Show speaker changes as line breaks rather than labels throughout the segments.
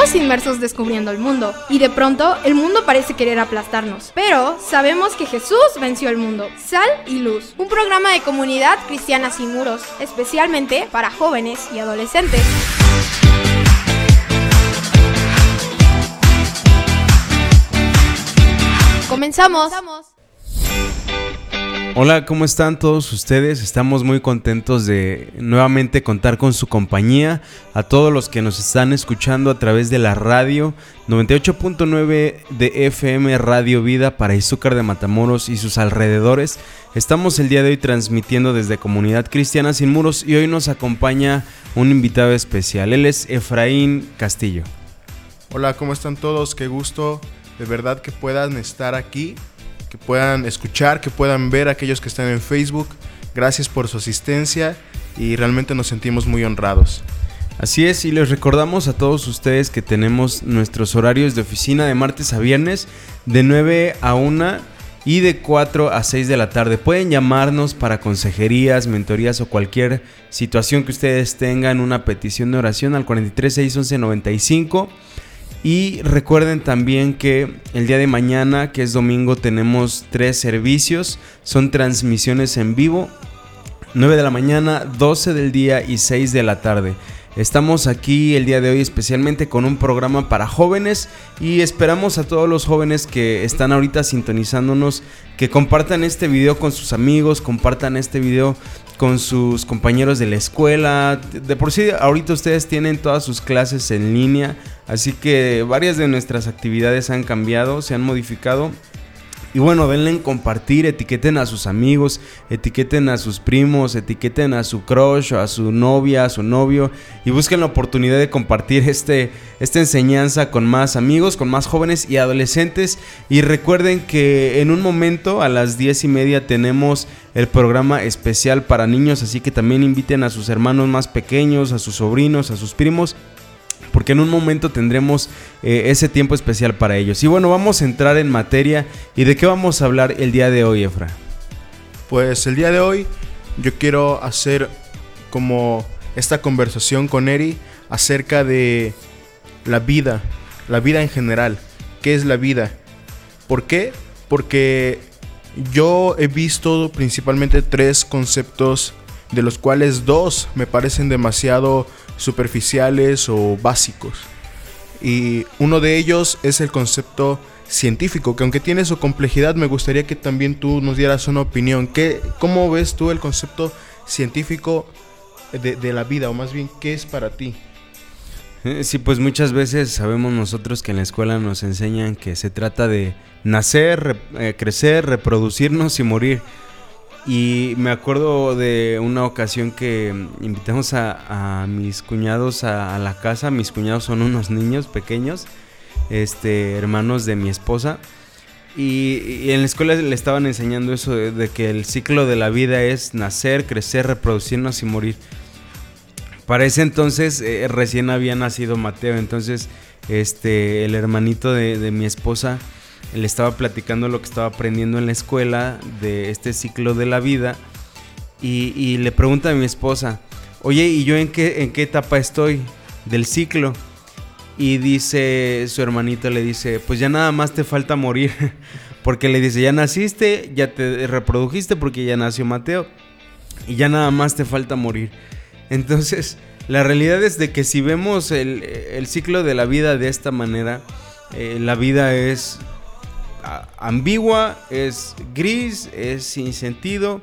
Estamos inmersos descubriendo el mundo y de pronto el mundo parece querer aplastarnos. Pero sabemos que Jesús venció el mundo. Sal y Luz, un programa de comunidad cristiana sin muros, especialmente para jóvenes y adolescentes. Comenzamos.
Hola, ¿cómo están todos ustedes? Estamos muy contentos de nuevamente contar con su compañía. A todos los que nos están escuchando a través de la radio 98.9 de FM Radio Vida para Izúcar de Matamoros y sus alrededores. Estamos el día de hoy transmitiendo desde Comunidad Cristiana Sin Muros y hoy nos acompaña un invitado especial. Él es Efraín Castillo.
Hola, ¿cómo están todos? Qué gusto de verdad que puedan estar aquí que puedan escuchar, que puedan ver a aquellos que están en Facebook. Gracias por su asistencia y realmente nos sentimos muy honrados.
Así es, y les recordamos a todos ustedes que tenemos nuestros horarios de oficina de martes a viernes de 9 a 1 y de 4 a 6 de la tarde. Pueden llamarnos para consejerías, mentorías o cualquier situación que ustedes tengan, una petición de oración al 43 611 95 y recuerden también que el día de mañana, que es domingo, tenemos tres servicios. Son transmisiones en vivo. 9 de la mañana, 12 del día y 6 de la tarde. Estamos aquí el día de hoy especialmente con un programa para jóvenes y esperamos a todos los jóvenes que están ahorita sintonizándonos que compartan este video con sus amigos, compartan este video con sus compañeros de la escuela. De por sí ahorita ustedes tienen todas sus clases en línea, así que varias de nuestras actividades han cambiado, se han modificado y bueno, denle en compartir, etiqueten a sus amigos, etiqueten a sus primos, etiqueten a su crush, a su novia, a su novio y busquen la oportunidad de compartir este, esta enseñanza con más amigos, con más jóvenes y adolescentes. Y recuerden que en un momento a las diez y media tenemos el programa especial para niños, así que también inviten a sus hermanos más pequeños, a sus sobrinos, a sus primos porque en un momento tendremos eh, ese tiempo especial para ellos. Y bueno, vamos a entrar en materia. ¿Y de qué vamos a hablar el día de hoy, Efra?
Pues el día de hoy yo quiero hacer como esta conversación con Eri acerca de la vida, la vida en general. ¿Qué es la vida? ¿Por qué? Porque yo he visto principalmente tres conceptos de los cuales dos me parecen demasiado superficiales o básicos. Y uno de ellos es el concepto científico, que aunque tiene su complejidad, me gustaría que también tú nos dieras una opinión. ¿Qué, ¿Cómo ves tú el concepto científico de, la vida, o más bien, qué es para ti?
Eh, sí, pues muchas veces sabemos nosotros que en la escuela nos enseñan que se trata de nacer, eh, crecer, reproducirnos y morir. Y me acuerdo de una ocasión que invitamos a, mis cuñados a, la casa. Mis cuñados son unos niños pequeños, este, hermanos de mi esposa. Y, en la escuela le estaban enseñando eso de, que el ciclo de la vida es nacer, crecer, reproducirnos y morir. Para ese entonces eh, recién había nacido Mateo, entonces este, el hermanito de, de mi esposa le estaba platicando lo que estaba aprendiendo en la escuela de este ciclo de la vida y, le pregunta a mi esposa, oye, ¿y yo en qué, en qué etapa estoy del ciclo? Y dice, su hermanito le dice, pues ya nada más te falta morir. Porque le dice, ya naciste, ya te reprodujiste porque ya nació Mateo. Y ya nada más te falta morir. Entonces, la realidad es de que si vemos el, ciclo de la vida de esta manera, eh, la vida es ambigua, es gris, es sin sentido.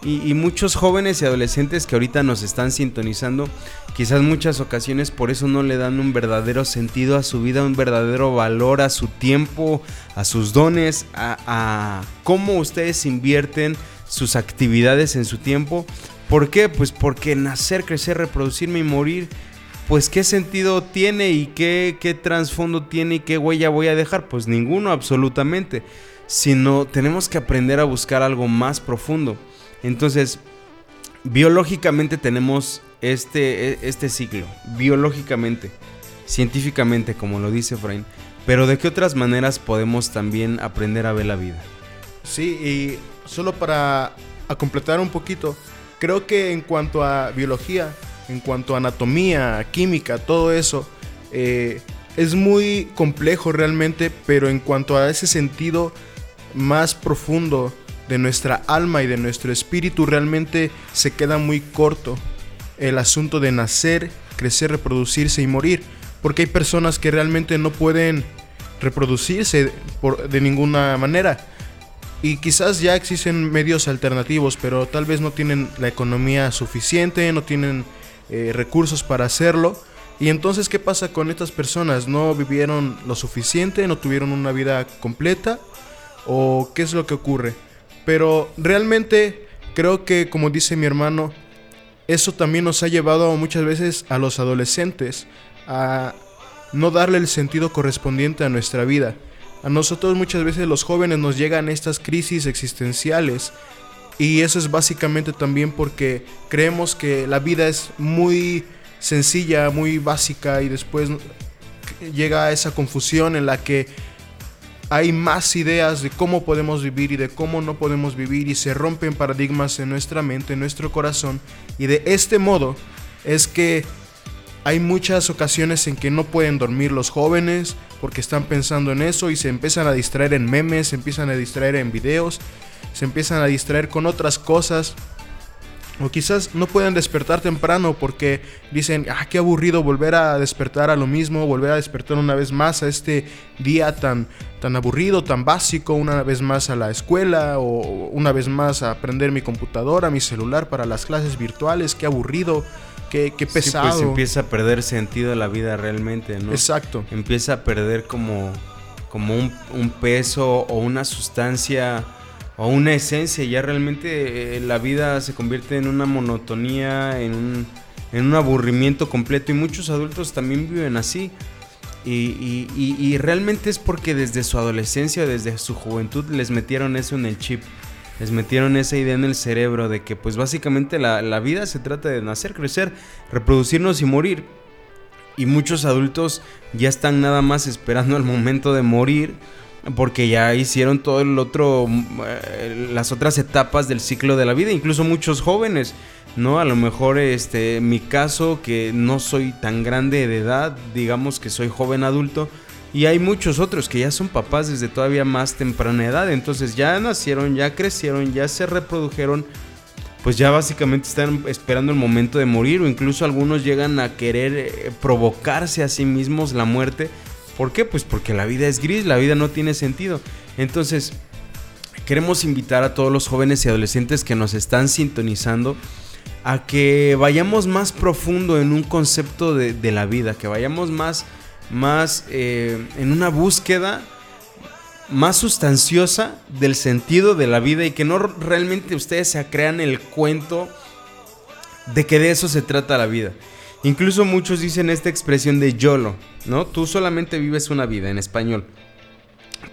Y, muchos jóvenes y adolescentes que ahorita nos están sintonizando, quizás muchas ocasiones por eso no le dan un verdadero sentido a su vida, un verdadero valor a su tiempo, a sus dones, a, a cómo ustedes invierten sus actividades en su tiempo. ¿Por qué? Pues porque nacer, crecer, reproducirme y morir pues qué sentido tiene y qué, qué trasfondo tiene y qué huella voy a dejar. Pues ninguno absolutamente. Sino tenemos que aprender a buscar algo más profundo. Entonces, biológicamente tenemos este, e, este ciclo. Biológicamente, científicamente, como lo dice Frain. Pero de qué otras maneras podemos también aprender a ver la vida.
Sí, y solo para completar un poquito, creo que en cuanto a biología, en cuanto a anatomía, química, todo eso, eh, es muy complejo realmente, pero en cuanto a ese sentido más profundo de nuestra alma y de nuestro espíritu, realmente se queda muy corto el asunto de nacer, crecer, reproducirse y morir, porque hay personas que realmente no pueden reproducirse de ninguna manera. Y quizás ya existen medios alternativos, pero tal vez no tienen la economía suficiente, no tienen eh, recursos para hacerlo. Y entonces, ¿qué pasa con estas personas? ¿No vivieron lo suficiente? ¿No tuvieron una vida completa? ¿O qué es lo que ocurre? Pero realmente creo que, como dice mi hermano, eso también nos ha llevado muchas veces a los adolescentes a no darle el sentido correspondiente a nuestra vida. A nosotros muchas veces los jóvenes nos llegan estas crisis existenciales y eso es básicamente también porque creemos que la vida es muy sencilla, muy básica y después llega esa confusión en la que hay más ideas de cómo podemos vivir y de cómo no podemos vivir y se rompen paradigmas en nuestra mente, en nuestro corazón. Y de este modo es que hay muchas ocasiones en que no pueden dormir los jóvenes porque están pensando en eso y se empiezan a distraer en memes, se empiezan a distraer en videos, se empiezan a distraer con otras cosas o quizás no pueden despertar temprano porque dicen, ah, qué aburrido volver a despertar a lo mismo, volver a despertar una vez más a este día tan, tan aburrido, tan básico, una vez más a la escuela o una vez más a aprender mi computadora, mi celular para las clases virtuales, qué aburrido. Qué, qué pesado. Sí, pues
empieza a perder sentido la vida realmente, ¿no?
Exacto.
Empieza a perder como, como un, un peso o una sustancia o una esencia, ya realmente eh, la vida se convierte en una monotonía, en un, en un aburrimiento completo y muchos adultos también viven así. Y, realmente es porque desde su adolescencia, desde su juventud les metieron eso en el chip, les metieron esa idea en el cerebro de que pues básicamente la vida se trata de nacer, crecer, reproducirnos y morir. Y muchos adultos ya están nada más esperando el momento de morir porque ya hicieron todo el otro, eh, las otras etapas del ciclo de la vida, incluso muchos jóvenes, ¿no? A lo mejor, este, mi caso, que no soy tan grande de edad, digamos que soy joven adulto, y hay muchos otros que ya son papás desde todavía más temprana edad, entonces ya nacieron, ya crecieron, ya se reprodujeron, pues ya básicamente están esperando el momento de morir, o incluso algunos llegan a querer eh, provocarse a sí mismos la muerte ¿Por qué? Pues porque la vida es gris, la vida no tiene sentido. Entonces, queremos invitar a todos los jóvenes y adolescentes que nos están sintonizando a que vayamos más profundo en un concepto de, la vida, que vayamos más, más eh, en una búsqueda más sustanciosa del sentido de la vida y que no realmente ustedes se crean el cuento de que de eso se trata la vida. Incluso muchos dicen esta expresión de YOLO, ¿no? Tú solamente vives una vida en español.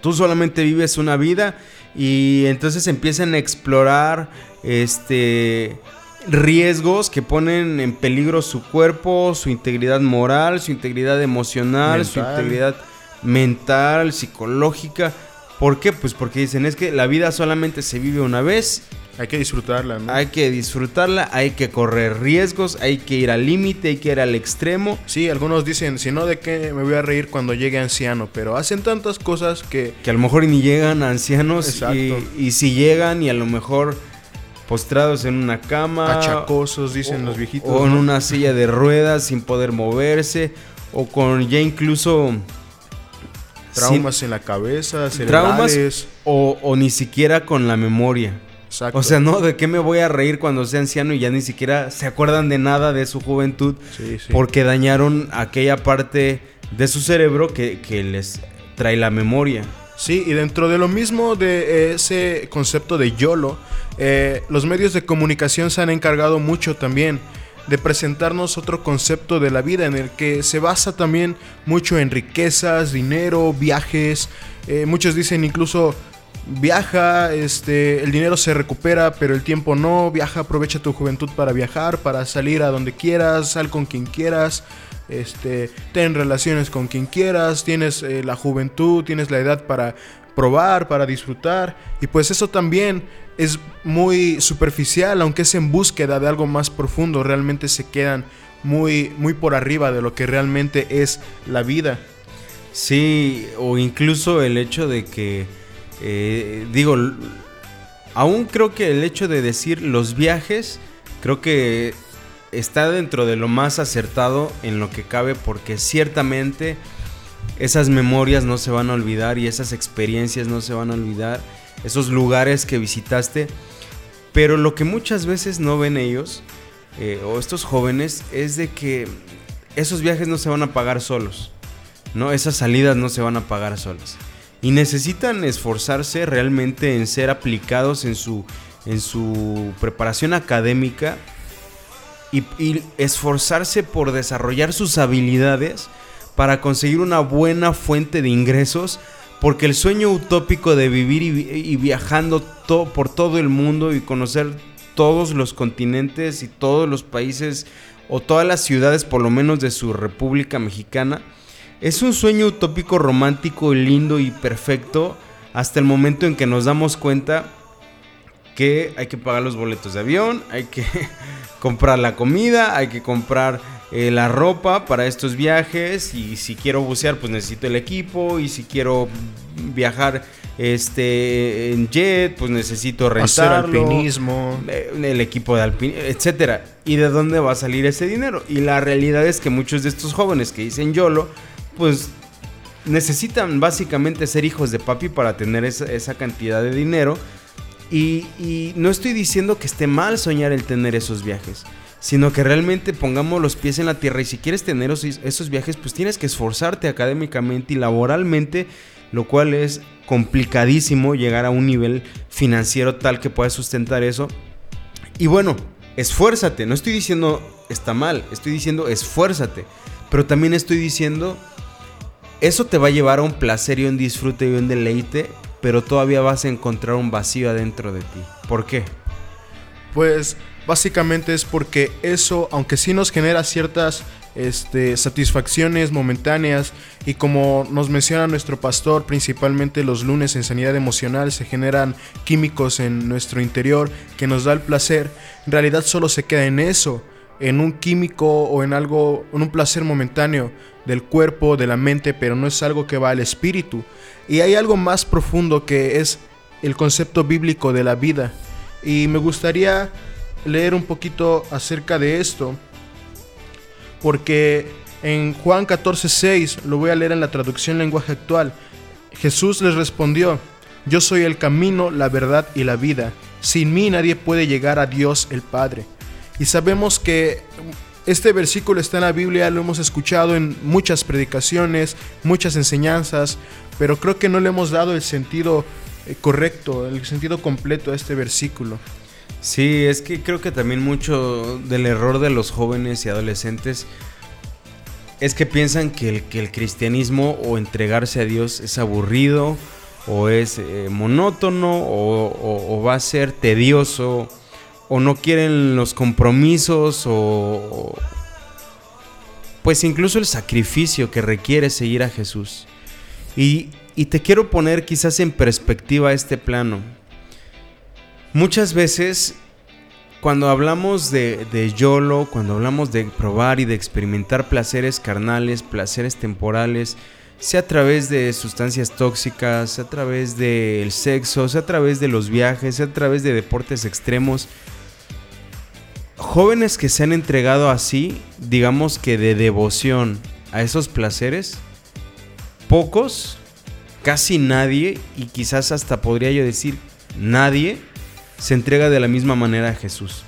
Tú solamente vives una vida y entonces empiezan a explorar este riesgos que ponen en peligro su cuerpo, su integridad moral, su integridad emocional, su integridad mental, psicológica. ¿Por qué? Pues porque dicen es que la vida solamente se vive una vez
hay que disfrutarla, ¿no?
Hay que disfrutarla, hay que correr riesgos, hay que ir al límite, hay que ir al extremo.
Sí, algunos dicen, si no, ¿de qué me voy a reír cuando llegue anciano? Pero hacen tantas cosas que...
Que a lo mejor ni llegan a ancianos y, y, si llegan y a lo mejor postrados en una cama.
Achacosos, dicen los viejitos.
O en una silla de ruedas sin poder moverse. O con ya incluso...
Traumas en la cabeza, cerebrales. Traumas
o, o ni siquiera con la memoria. O sea, no, ¿de qué me voy a reír cuando sea anciano y ya ni siquiera se acuerdan de nada de su juventud? Porque dañaron aquella parte de su cerebro que, les trae la memoria.
Sí, y dentro de lo mismo de ese concepto de YOLO, eh, los medios de comunicación se han encargado mucho también de presentarnos otro concepto de la vida en el que se basa también mucho en riquezas, dinero, viajes. Eh, muchos dicen incluso viaja, este, el dinero se recupera, pero el tiempo no. Viaja, aprovecha tu juventud para viajar, para salir a donde quieras, sal con quien quieras, este, ten relaciones con quien quieras, tienes eh, la juventud, tienes la edad para probar, para disfrutar. Y pues eso también es muy superficial, aunque es en búsqueda de algo más profundo, realmente se quedan muy, muy por arriba de lo que realmente es la vida.
Sí, o incluso el hecho de que, eh, digo, aún creo que el hecho de decir los viajes, creo que está dentro de lo más acertado en lo que cabe porque ciertamente esas memorias no se van a olvidar y esas experiencias no se van a olvidar, esos lugares que visitaste, pero lo que muchas veces no ven ellos eh, o estos jóvenes es de que esos viajes no se van a pagar solos, ¿no? Esas salidas no se van a pagar solas. Y necesitan esforzarse realmente en ser aplicados en su, en su preparación académica y, esforzarse por desarrollar sus habilidades para conseguir una buena fuente de ingresos porque el sueño utópico de vivir y, viajando por todo el mundo y conocer todos los continentes y todos los países o todas las ciudades por lo menos de su República Mexicana es un sueño utópico romántico, lindo y perfecto hasta el momento en que nos damos cuenta que hay que pagar los boletos de avión, hay que comprar la comida, hay que comprar eh, la ropa para estos viajes y si quiero bucear pues necesito el equipo y si quiero viajar este en jet pues necesito rentarlo,
Hacer alpinismo,
eh, el equipo de alpinismo, etcétera. ¿Y de dónde va a salir ese dinero? Y la realidad es que muchos de estos jóvenes que dicen YOLO pues necesitan básicamente ser hijos de papi para tener esa, cantidad de dinero. Y, no estoy diciendo que esté mal soñar el tener esos viajes, sino que realmente pongamos los pies en la tierra. Y si quieres tener esos, viajes, pues tienes que esforzarte académicamente y laboralmente, lo cual es complicadísimo llegar a un nivel financiero tal que puedas sustentar eso. Y bueno, esfuérzate, no estoy diciendo está mal, estoy diciendo esfuérzate, pero también estoy diciendo eso te va a llevar a un placer y un disfrute y un deleite pero todavía vas a encontrar un vacío adentro de ti. ¿Por qué?
Pues básicamente es porque eso, aunque sí nos genera ciertas este, satisfacciones momentáneas y como nos menciona nuestro pastor, principalmente los lunes en sanidad emocional se generan químicos en nuestro interior que nos da el placer, en realidad solo se queda en eso, en un químico o en algo, en un placer momentáneo del cuerpo, de la mente, pero no es algo que va al espíritu. Y hay algo más profundo que es el concepto bíblico de la vida. Y me gustaría leer un poquito acerca de esto. Porque en Juan 14:6, lo voy a leer en la traducción lenguaje actual, Jesús les respondió, yo soy el camino, la verdad y la vida. Sin mí nadie puede llegar a Dios el Padre. Y sabemos que este versículo está en la Biblia, lo hemos escuchado en muchas predicaciones, muchas enseñanzas, pero creo que no le hemos dado el sentido eh, correcto, el sentido completo a este versículo.
Sí, es que creo que también mucho del error de los jóvenes y adolescentes es que piensan que el, cristianismo o entregarse a Dios es aburrido o es eh, monótono o va a ser tedioso o no quieren los compromisos o pues incluso el sacrificio que requiere seguir a Jesús. Y, te quiero poner quizás en perspectiva este plano. Muchas veces cuando hablamos de, de, YOLO, cuando hablamos de probar y de experimentar placeres carnales, placeres temporales, sea a través de sustancias tóxicas, sea a través del sexo, sea a través de los viajes, sea a través de deportes extremos, jóvenes que se han entregado así, digamos que de devoción a esos placeres, pocos, casi nadie, y quizás hasta podría yo decir nadie, se entrega de la misma manera a Jesús.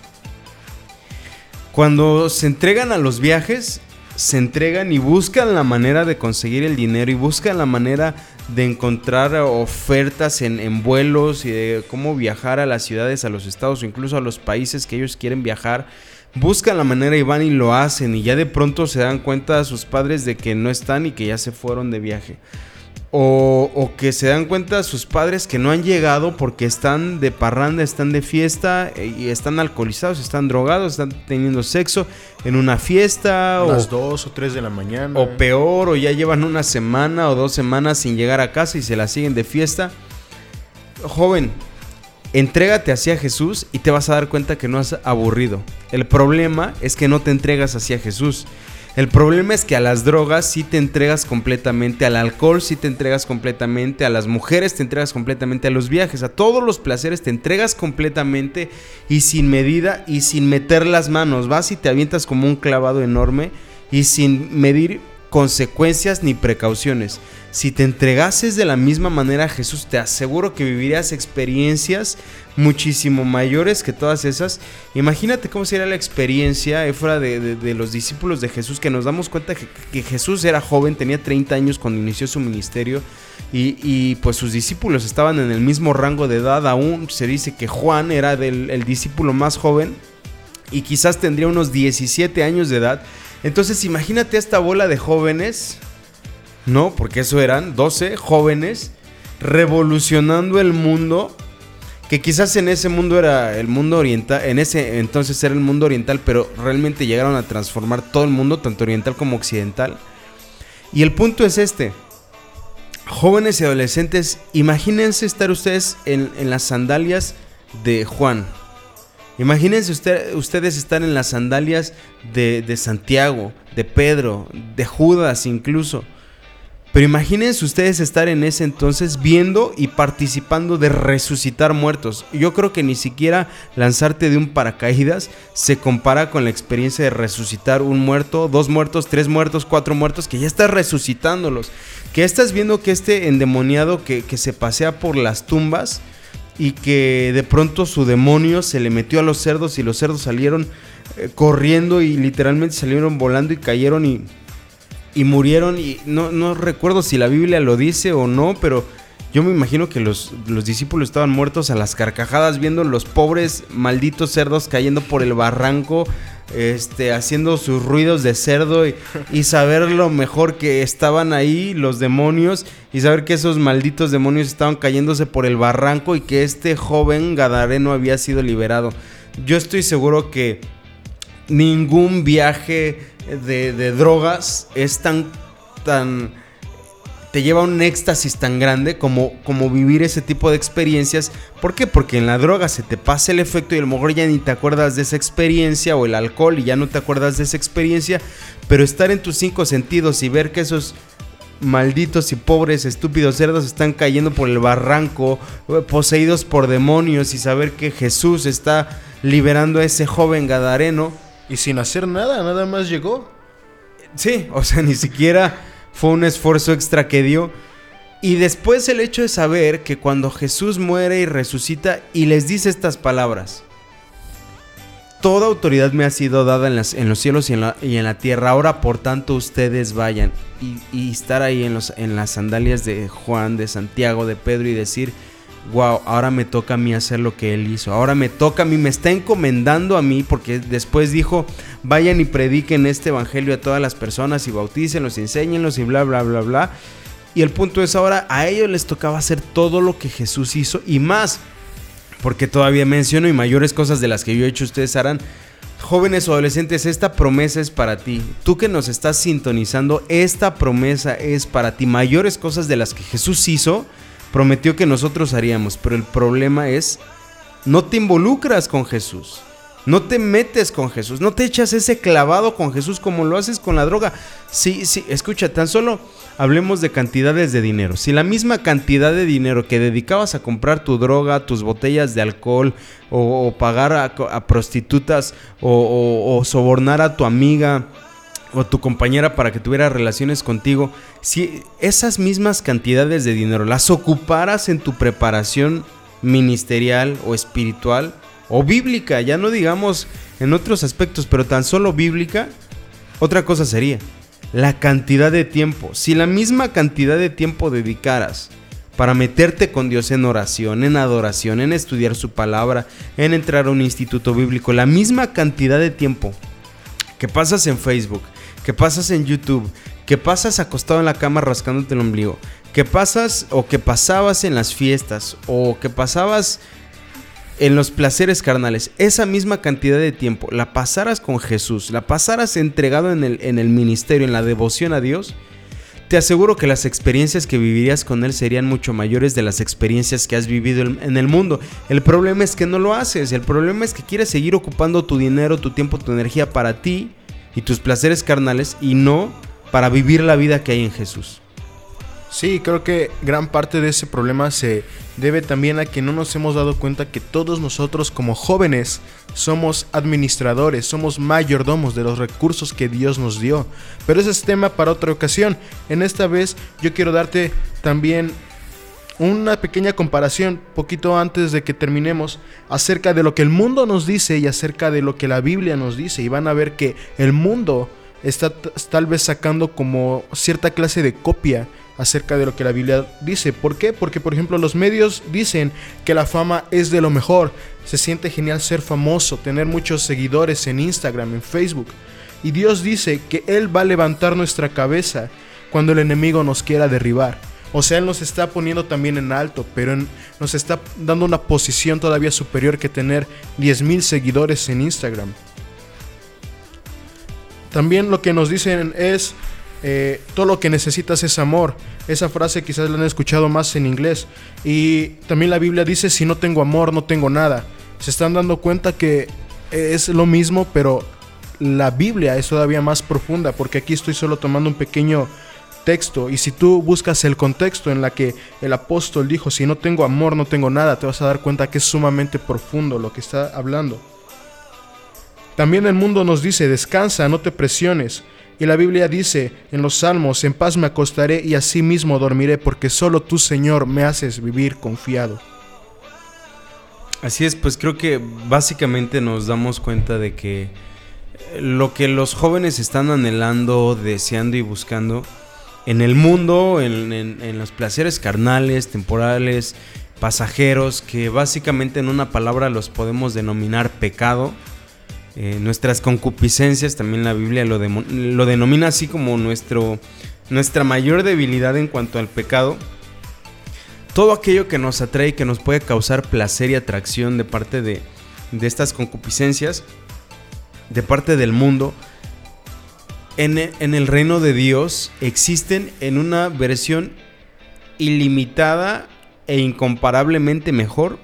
Cuando se entregan a los viajes, se entregan y buscan la manera de conseguir el dinero y buscan la manera de encontrar ofertas en, vuelos y de cómo viajar a las ciudades, a los estados o incluso a los países que ellos quieren viajar. Buscan la manera y van y lo hacen y ya de pronto se dan cuenta a sus padres de que no están y que ya se fueron de viaje. O, que se dan cuenta sus padres que no han llegado porque están de parranda, están de fiesta eh, y están alcoholizados, están drogados, están teniendo sexo en una fiesta.
A las 2 o 3 de la mañana.
O peor, o ya llevan una semana o dos semanas sin llegar a casa y se la siguen de fiesta. Joven, entrégate hacia Jesús y te vas a dar cuenta que no has aburrido. El problema es que no te entregas hacia Jesús. El problema es que a las drogas sí te entregas completamente, al alcohol sí te entregas completamente, a las mujeres te entregas completamente, a los viajes, a todos los placeres te entregas completamente y sin medida y sin meter las manos. Vas y te avientas como un clavado enorme y sin medir consecuencias ni precauciones. Si te entregases de la misma manera a Jesús, te aseguro que vivirías experiencias muchísimo mayores que todas esas. Imagínate cómo sería la experiencia fuera de, los discípulos de Jesús, que nos damos cuenta que, Jesús era joven, tenía 30 años cuando inició su ministerio, y, pues sus discípulos estaban en el mismo rango de edad, aún se dice que Juan era el discípulo más joven, y quizás tendría unos 17 años de edad. Entonces imagínate esta bola de jóvenes no, porque eso eran 12 jóvenes revolucionando el mundo. Que quizás en ese mundo era el mundo oriental, en ese entonces era el mundo oriental, pero realmente llegaron a transformar todo el mundo, tanto oriental como occidental. Y el punto es este. Jóvenes y adolescentes, imagínense estar ustedes en, las sandalias de Juan. Imagínense ustedes estar en las sandalias de, Santiago, de Pedro, de Judas incluso. Pero imagínense ustedes estar en ese entonces viendo y participando de resucitar muertos. Yo creo que ni siquiera lanzarte de un paracaídas se compara con la experiencia de resucitar un muerto, dos muertos, tres muertos, cuatro muertos, que ya estás resucitándolos. Que estás viendo que este endemoniado que, se pasea por las tumbas y que de pronto su demonio se le metió a los cerdos y los cerdos salieron eh, corriendo y literalmente salieron volando y cayeron y y murieron y no, no recuerdo si la Biblia lo dice o no, pero yo me imagino que los, los, discípulos estaban muertos a las carcajadas viendo los pobres malditos cerdos cayendo por el barranco, este, haciendo sus ruidos de cerdo y, y, saber lo mejor que estaban ahí los demonios y saber que esos malditos demonios estaban cayéndose por el barranco y que este joven gadareno había sido liberado. Yo estoy seguro que ningún viaje de, drogas es tan, tan, te lleva a un éxtasis tan grande como, como vivir ese tipo de experiencias. ¿Por qué? Porque en la droga se te pasa el efecto y a lo mejor ya ni te acuerdas de esa experiencia o el alcohol y ya no te acuerdas de esa experiencia, pero estar en tus cinco sentidos y ver que esos malditos y pobres estúpidos cerdos están cayendo por el barranco, poseídos por demonios y saber que Jesús está liberando a ese joven gadareno
y sin hacer nada, nada más llegó.
Sí, o sea, ni siquiera fue un esfuerzo extra que dio. Y después el hecho de saber que cuando Jesús muere y resucita y les dice estas palabras, Toda autoridad me ha sido dada en, los cielos y en, la, tierra. Ahora, por tanto, ustedes vayan y, estar ahí en las sandalias de Juan, de Santiago, de Pedro y decir, wow, ahora me toca a mí hacer lo que él hizo, ahora me toca a mí, me está encomendando a mí, porque después dijo, vayan y prediquen este evangelio a todas las personas y bautícenlos, enséñenlos y bla, bla, bla, bla. Y el punto es ahora, a ellos les tocaba hacer todo lo que Jesús hizo y más, porque todavía menciono y mayores cosas de las que yo he hecho ustedes harán. Jóvenes o adolescentes, esta promesa es para ti. Tú que nos estás sintonizando, esta promesa es para ti. Mayores cosas de las que Jesús hizo, prometió que nosotros haríamos, pero el problema es, no te involucras con Jesús. No te metes con Jesús, no te echas ese clavado con Jesús como lo haces con la droga. Sí, sí, escucha, tan solo hablemos de cantidades de dinero. Si la misma cantidad de dinero que dedicabas a comprar tu droga, tus botellas de alcohol, o, pagar a, prostitutas, o sobornar a tu amiga, o tu compañera para que tuviera relaciones contigo, si esas mismas cantidades de dinero las ocuparas en tu preparación ministerial o espiritual o bíblica, ya no digamos en otros aspectos, pero tan solo bíblica, otra cosa sería la cantidad de tiempo. Si la misma cantidad de tiempo dedicaras para meterte con Dios en oración, en adoración, en estudiar su palabra, en entrar a un instituto bíblico, la misma cantidad de tiempo que pasas en Facebook, que pasas en YouTube, que pasas acostado en la cama rascándote el ombligo, que pasas o que pasabas en las fiestas o que pasabas en los placeres carnales, esa misma cantidad de tiempo la pasaras con Jesús, la pasaras entregado en el, en el ministerio, en la devoción a Dios, te aseguro que las experiencias que vivirías con Él serían mucho mayores de las experiencias que has vivido en el mundo. El problema es que no lo haces, el problema es que quieres seguir ocupando tu dinero, tu tiempo, tu energía para ti y tus placeres carnales y no para vivir la vida que hay en Jesús.
Sí, creo que gran parte de ese problema se debe también a que no nos hemos dado cuenta que todos nosotros como jóvenes somos administradores, somos mayordomos de los recursos que Dios nos dio. Pero ese es tema para otra ocasión. En esta vez yo quiero darte también una pequeña comparación poquito antes de que terminemos acerca de lo que el mundo nos dice y acerca de lo que la Biblia nos dice. Y van a ver que el mundo está tal vez sacando como cierta clase de copia acerca de lo que la Biblia dice. ¿Por qué? Porque por ejemplo los medios dicen que la fama es de lo mejor. Se siente genial ser famoso, tener muchos seguidores en Instagram, en Facebook. Y Dios dice que Él va a levantar nuestra cabeza cuando el enemigo nos quiera derribar. O sea, Él nos está poniendo también en alto, pero nos está dando una posición todavía superior que tener 10.000 seguidores en Instagram. También lo que nos dicen es, eh, todo lo que necesitas es amor. Esa frase quizás la han escuchado más en inglés. Y también la Biblia dice, si no tengo amor, no tengo nada. Se están dando cuenta que es lo mismo, pero la Biblia es todavía más profunda, porque aquí estoy solo tomando un pequeño texto. Y si tú buscas el contexto en la que el apóstol dijo, si no tengo amor, no tengo nada, te vas a dar cuenta que es sumamente profundo lo que está hablando. También el mundo nos dice, descansa, no te presiones. Y la Biblia dice en los Salmos, en paz me acostaré y así mismo dormiré, porque solo tú, Señor, me haces vivir confiado.
Así es, pues creo que básicamente nos damos cuenta de que lo que los jóvenes están anhelando, deseando y buscando en el mundo, en, los placeres carnales, temporales, pasajeros, que básicamente en una palabra los podemos denominar pecado, eh, nuestras concupiscencias, también la Biblia lo, lo denomina así como nuestro, nuestra mayor debilidad en cuanto al pecado. Todo aquello que nos atrae que nos puede causar placer y atracción de parte de, de estas concupiscencias, de parte del mundo, en, en el reino de Dios existen en una versión ilimitada e incomparablemente mejor.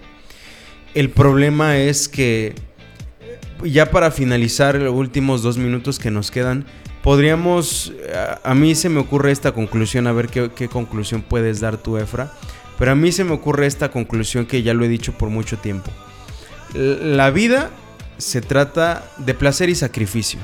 El problema es que ya para finalizar los últimos dos minutos que nos quedan, podríamos, a, mí se me ocurre esta conclusión, a ver qué, conclusión puedes dar tú, Efra, pero a mí se me ocurre esta conclusión que ya lo he dicho por mucho tiempo. La vida se trata de placer y sacrificio.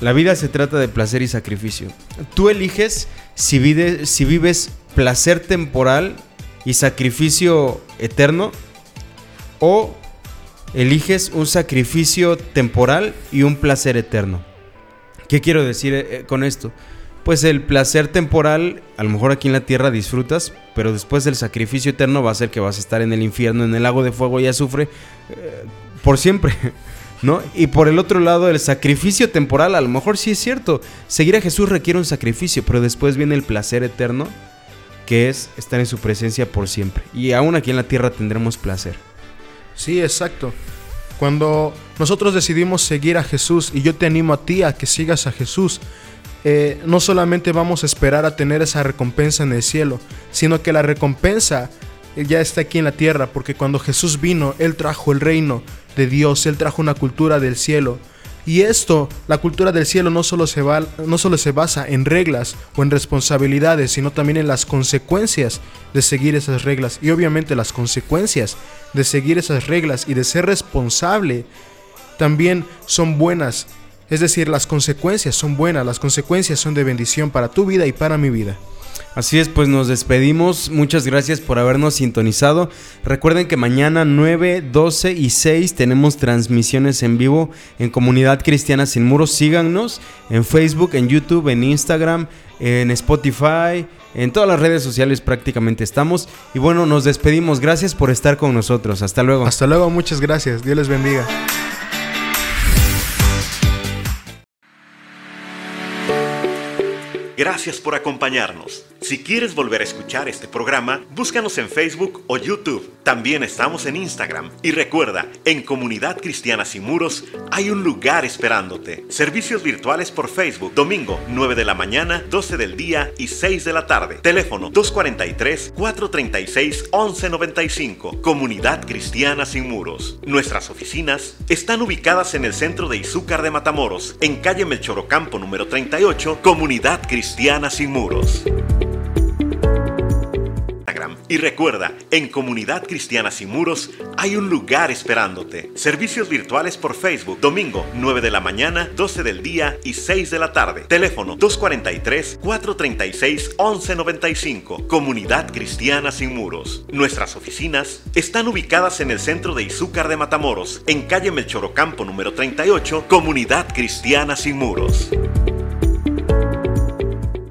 La vida se trata de placer y sacrificio. Tú eliges si, si vives placer temporal y sacrificio eterno o eliges un sacrificio temporal y un placer eterno. ¿Qué quiero decir eh, con esto? Pues el placer temporal, a lo mejor aquí en la tierra disfrutas, pero después el sacrificio eterno va a ser que vas a estar en el infierno, en el lago de fuego y azufre, eh, por siempre. ¿No? Y por el otro lado, el sacrificio temporal, a lo mejor sí es cierto. Seguir a Jesús requiere un sacrificio, pero después viene el placer eterno, que es estar en su presencia por siempre. Y aún aquí en la tierra tendremos placer.
Sí, exacto. Cuando nosotros decidimos seguir a Jesús, y yo te animo a ti a que sigas a Jesús, eh, no solamente vamos a esperar a tener esa recompensa en el cielo, sino que la recompensa ya está aquí en la tierra, porque cuando Jesús vino, Él trajo el reino de Dios, Él trajo una cultura del cielo. Y esto, la cultura del cielo, no solo, se va, no solo se basa en reglas o en responsabilidades, sino también en las consecuencias de seguir esas reglas. Y obviamente las consecuencias de seguir esas reglas y de ser responsable también son buenas. Es decir, las consecuencias son buenas, las consecuencias son de bendición para tu vida y para mi vida.
Así es, pues nos despedimos. Muchas gracias por habernos sintonizado. Recuerden que mañana 9, 12 y 6 tenemos transmisiones en vivo en Comunidad Cristiana Sin Muros. Síganos en Facebook, en YouTube, en Instagram, en Spotify, en todas las redes sociales prácticamente estamos. Y bueno, nos despedimos. Gracias por estar con nosotros. Hasta luego.
Hasta luego, muchas gracias. Dios les bendiga.
Gracias por acompañarnos. Si quieres volver a escuchar este programa, búscanos en Facebook o YouTube. También estamos en Instagram. Y recuerda, en Comunidad Cristiana Sin Muros hay un lugar esperándote. Servicios virtuales por Facebook, domingo 9 de la mañana, 12 del día y 6 de la tarde. Teléfono 243-436-1195. Comunidad Cristiana Sin Muros. Nuestras oficinas están ubicadas en el centro de Izúcar de Matamoros, en calle Melchorocampo número 38, Comunidad Cristiana Sin Muros. Y recuerda, en Comunidad Cristiana Sin Muros hay un lugar esperándote. Servicios virtuales por Facebook, domingo 9 de la mañana, 12 del día y 6 de la tarde. Teléfono 243-436-1195. Comunidad Cristiana Sin Muros. Nuestras oficinas están ubicadas en el centro de Izúcar de Matamoros, en calle Melchorocampo número 38, Comunidad Cristiana Sin Muros.